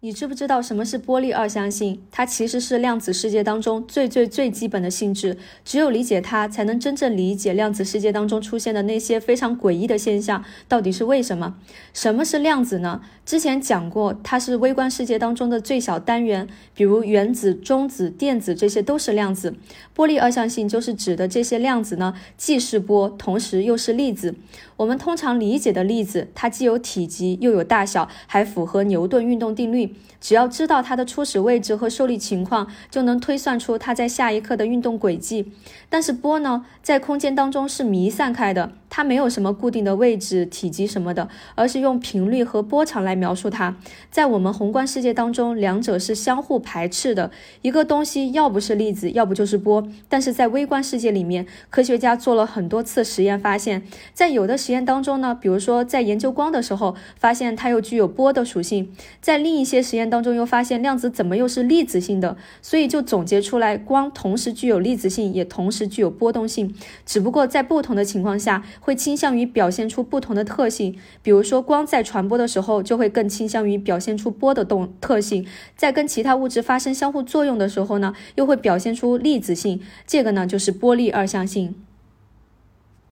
你知不知道什么是波粒二象性？它其实是量子世界当中最最最基本的性质。只有理解它，才能真正理解量子世界当中出现的那些非常诡异的现象到底是为什么。什么是量子呢？之前讲过，它是微观世界当中的最小单元，比如原子、中子、电子，这些都是量子。波粒二象性就是指的这些量子呢，既是波，同时又是粒子。我们通常理解的粒子，它既有体积，又有大小，还符合牛顿运动定律。只要知道它的初始位置和受力情况，就能推算出它在下一刻的运动轨迹。但是波呢，在空间当中是弥散开的。它没有什么固定的位置、体积什么的，而是用频率和波长来描述它。在我们宏观世界当中，两者是相互排斥的。一个东西要不是粒子，要不就是波。但是在微观世界里面，科学家做了很多次实验，发现，在有的实验当中呢，比如说在研究光的时候，发现它又具有波的属性；在另一些实验当中，又发现量子怎么又是粒子性的？所以就总结出来，光同时具有粒子性，也同时具有波动性，只不过在不同的情况下。会倾向于表现出不同的特性，比如说光在传播的时候，就会更倾向于表现出波的动特性；在跟其他物质发生相互作用的时候呢，又会表现出粒子性。这个呢，就是波粒二象性。